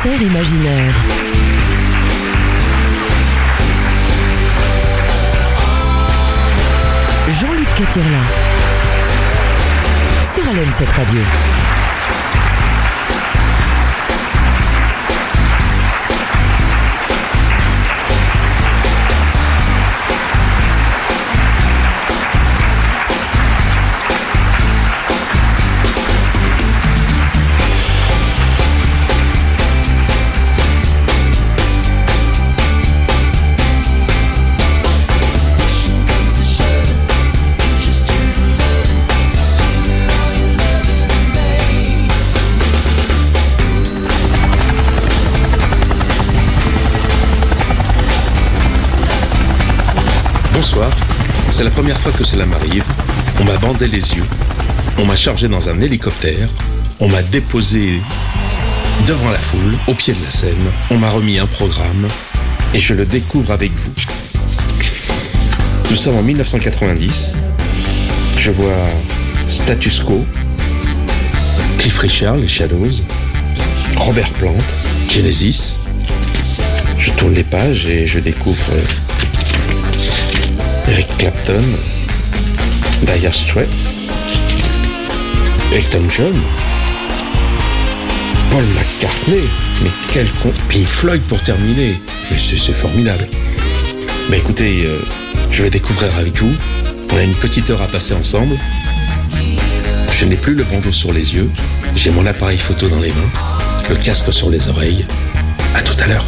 concert imaginaire. Jean-Luc Caturla. Sur LM 7 Radio. C'est la première fois que cela m'arrive. On m'a bandé les yeux, on m'a chargé dans un hélicoptère, on m'a déposé devant la foule, au pied de la scène, on m'a remis un programme. Et je le découvre avec vous. Nous sommes en 1990, je vois Status Quo, Cliff Richard, les Shadows, Robert Plant, Genesis. Je tourne les pages et je découvre euh, Eric Clapton, Dire Straits, Elton John, Paul McCartney, mais quel con... Pink Floyd pour terminer, mais c'est formidable. Bah écoutez, euh, je vais découvrir avec vous, on a une petite heure à passer ensemble. Je n'ai plus le bandeau sur les yeux, j'ai mon appareil photo dans les mains, le casque sur les oreilles. À tout à l'heure.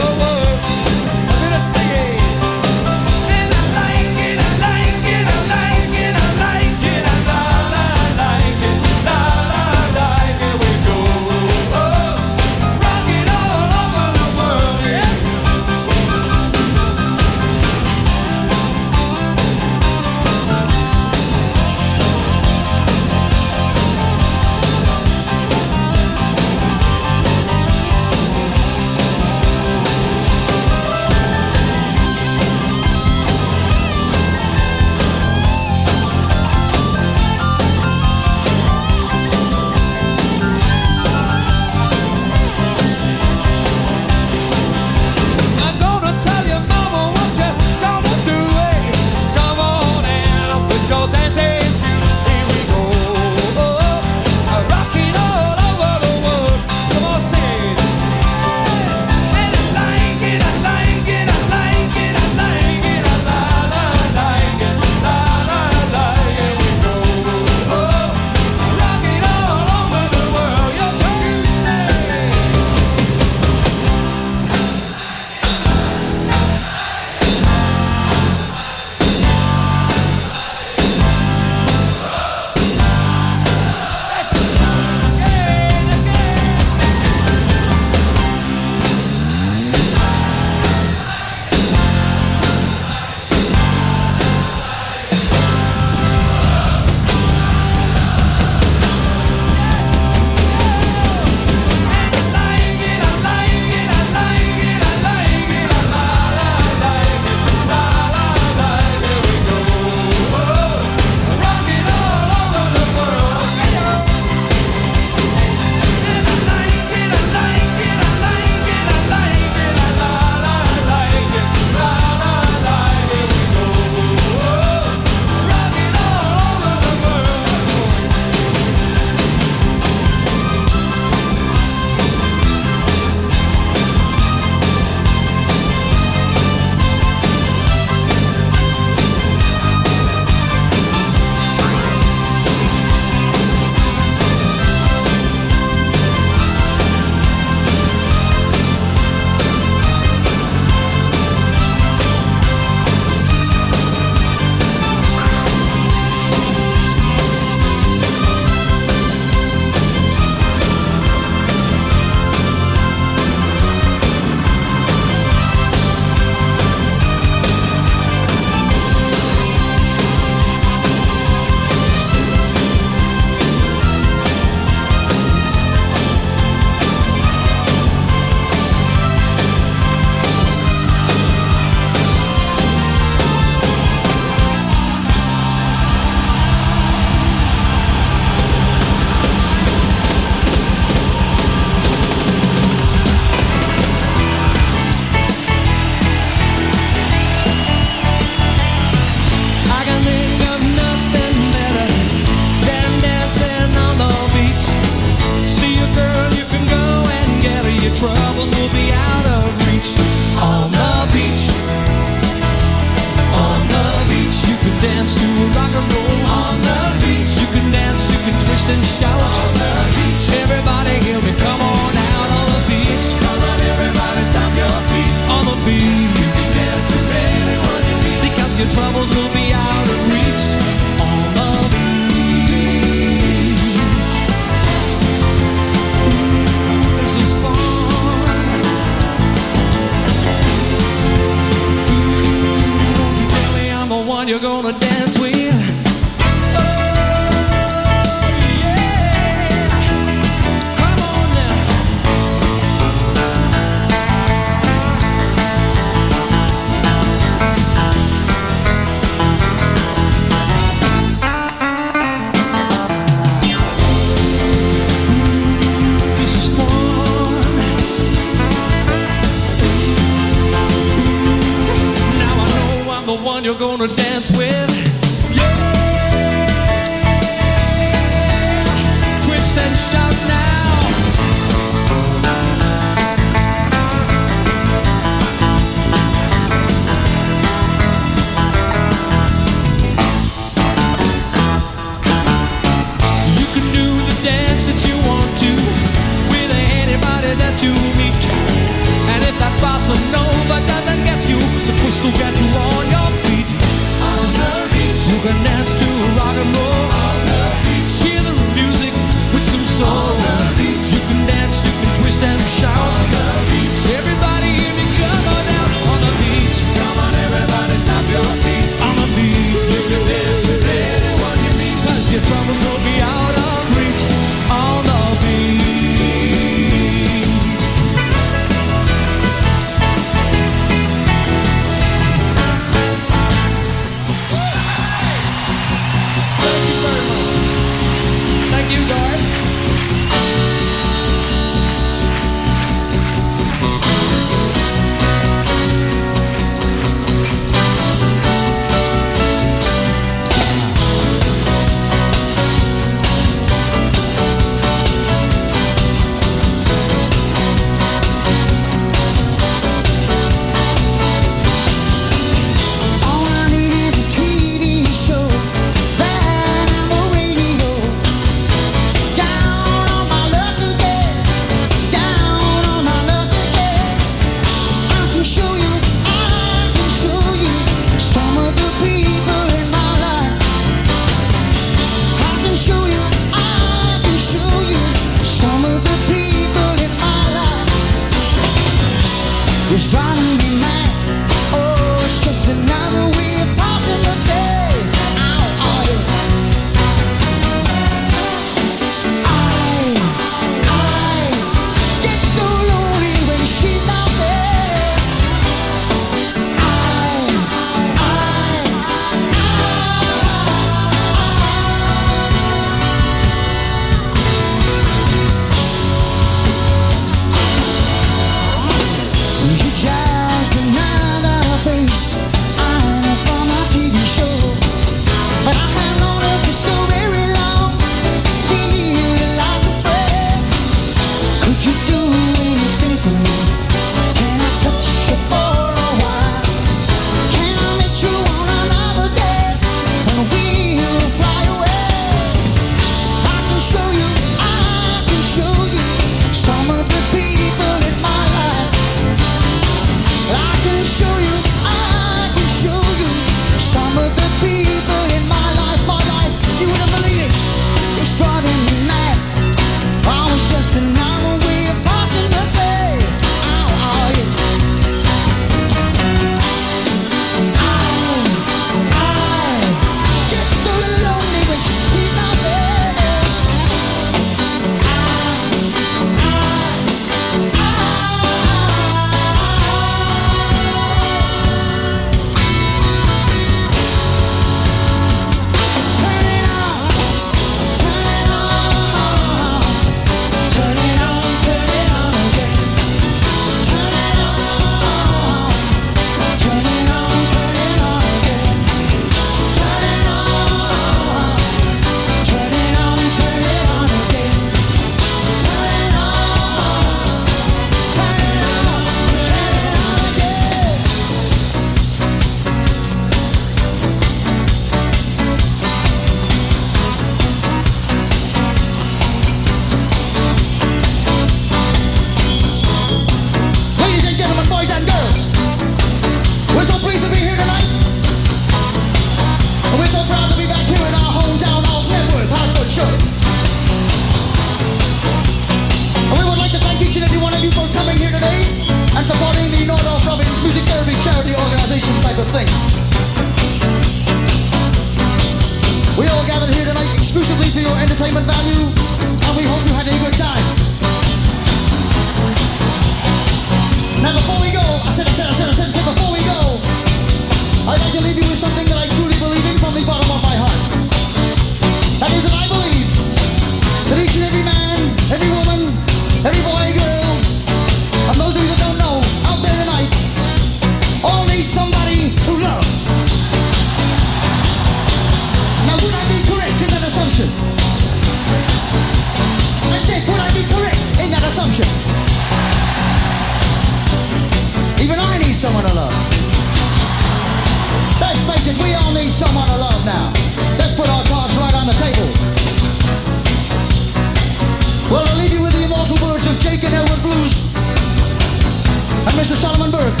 Mr. Solomon Burke,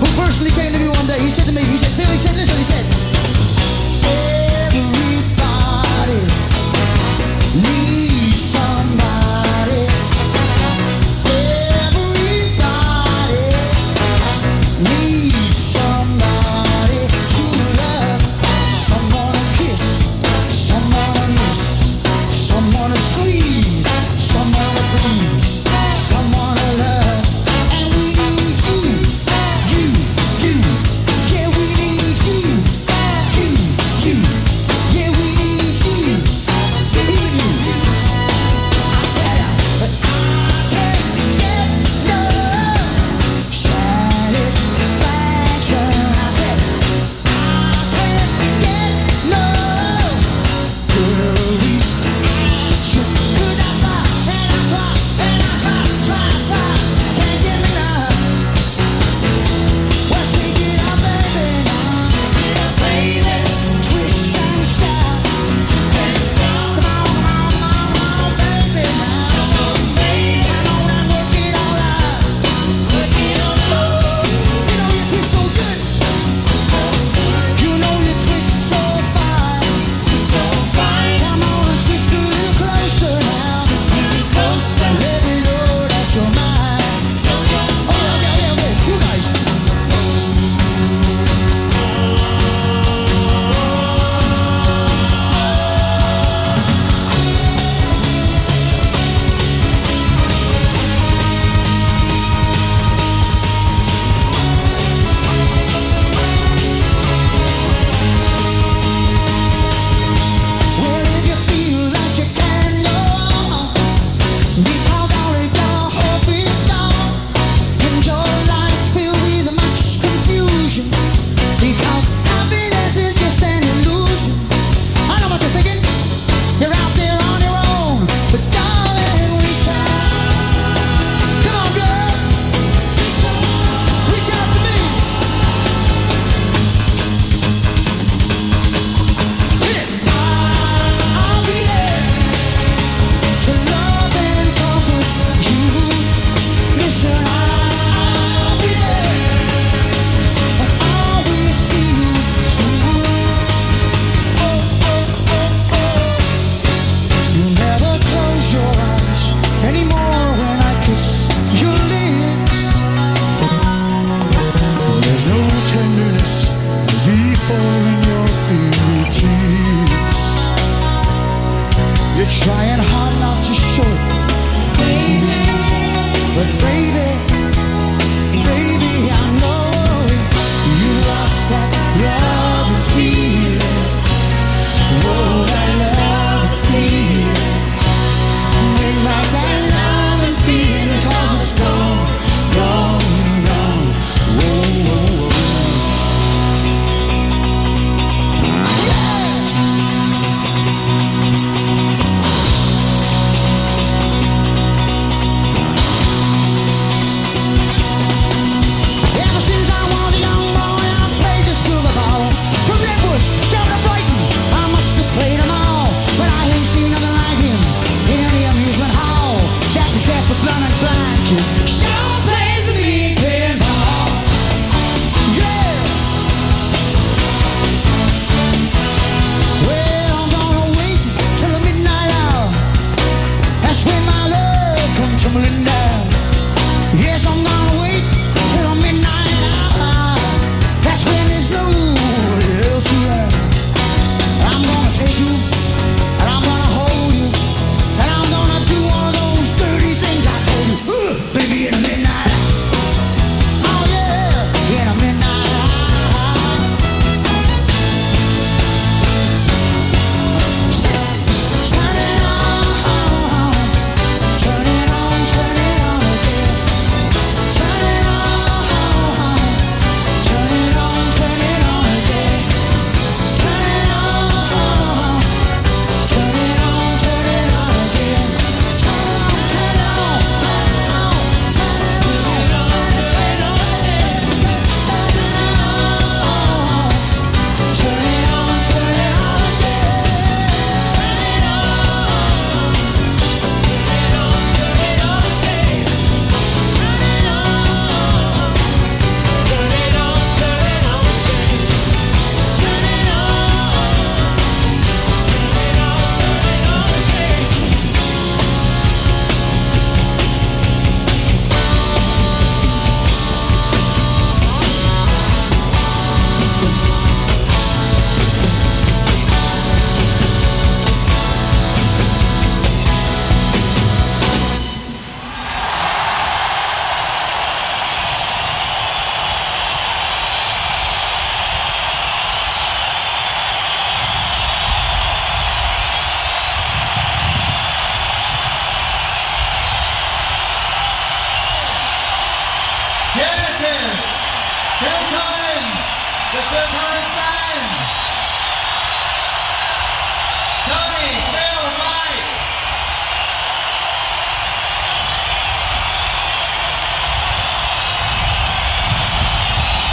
who personally came to me one day. He said to me, he said, Phil, he said, listen, he said,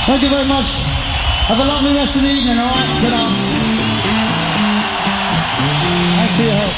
Thank you very much. Have a lovely rest of the evening, all right? Ta-da. Thanks for your help.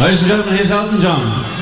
Ladies and gentlemen, here's Elton John.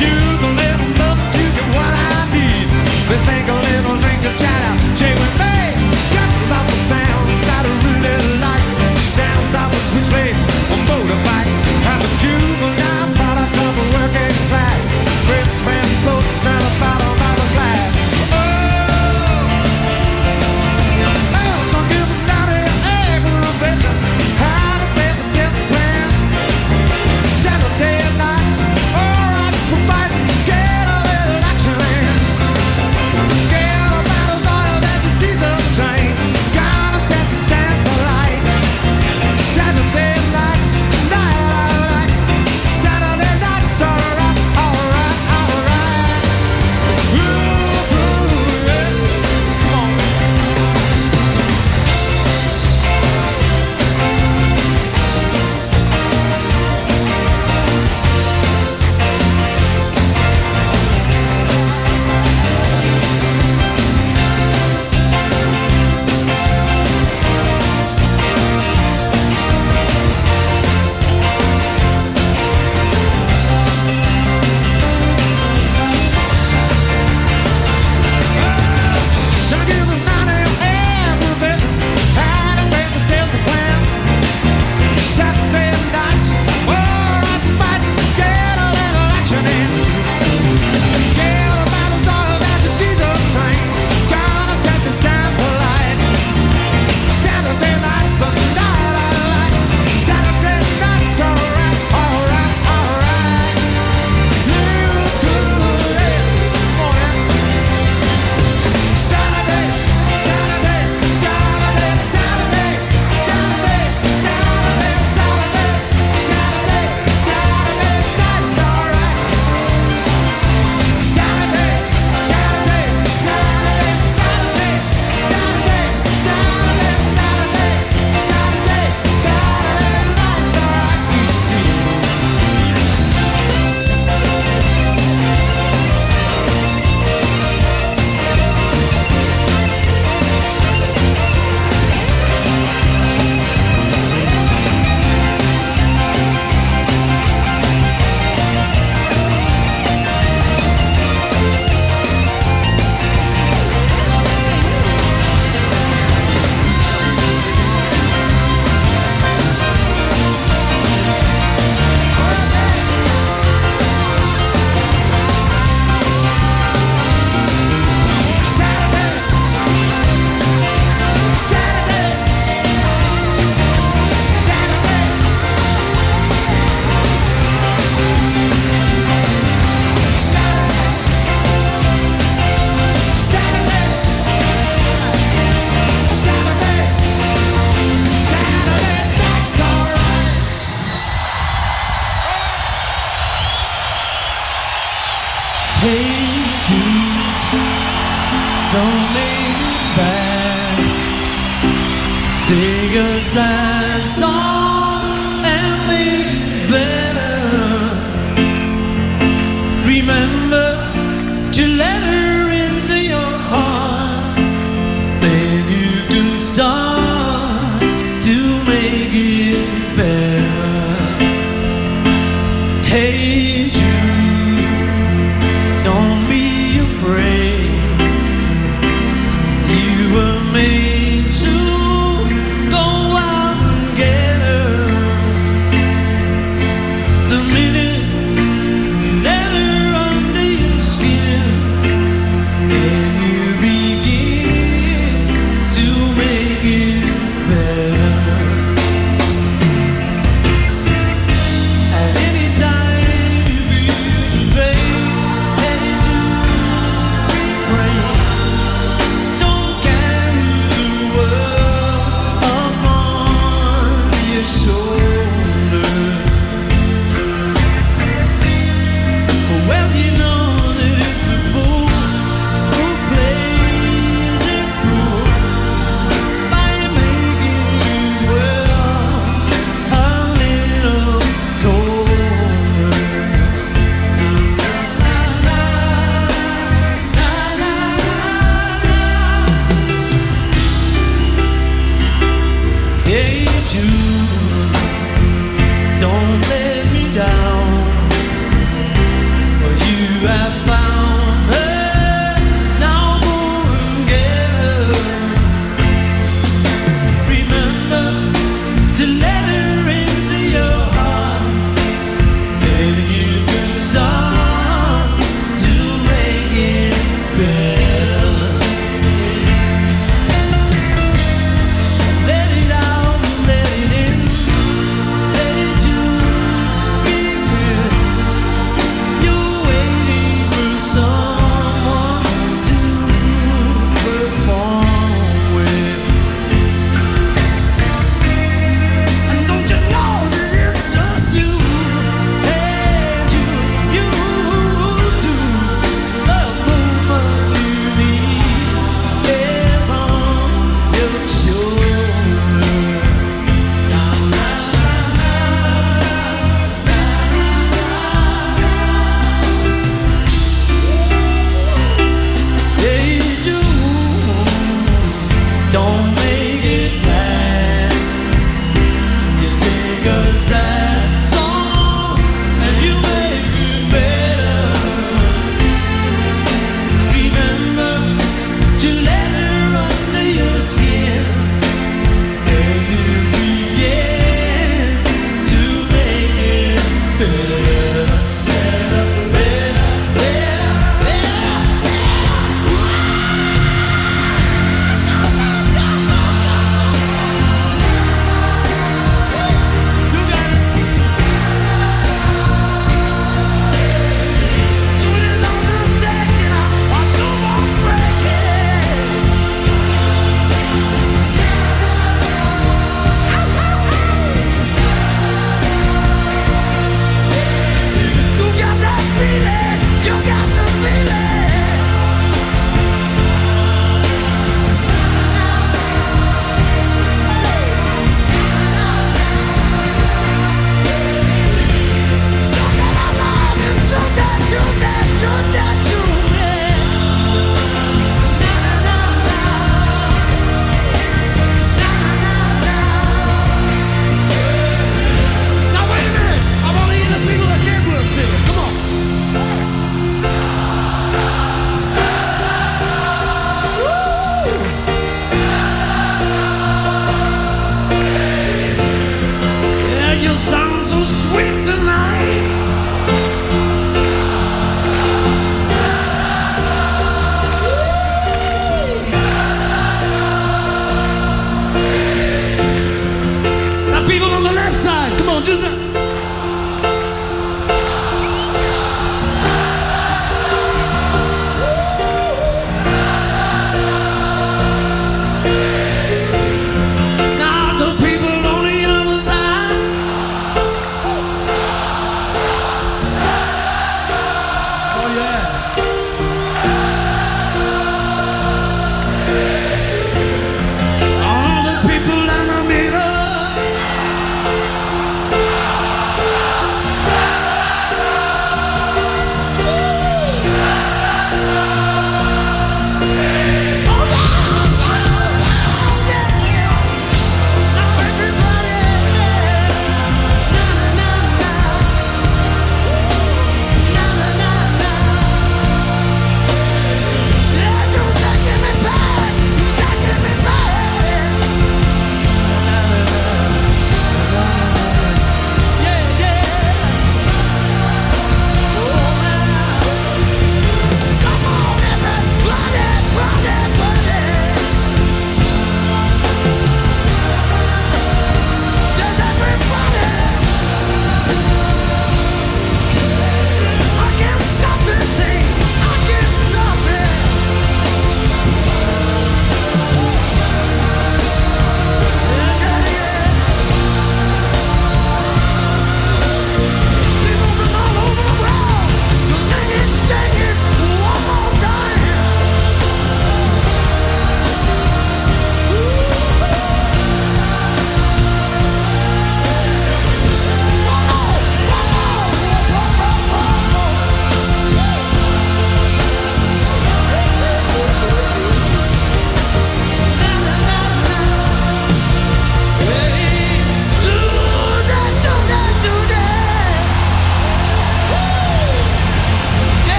You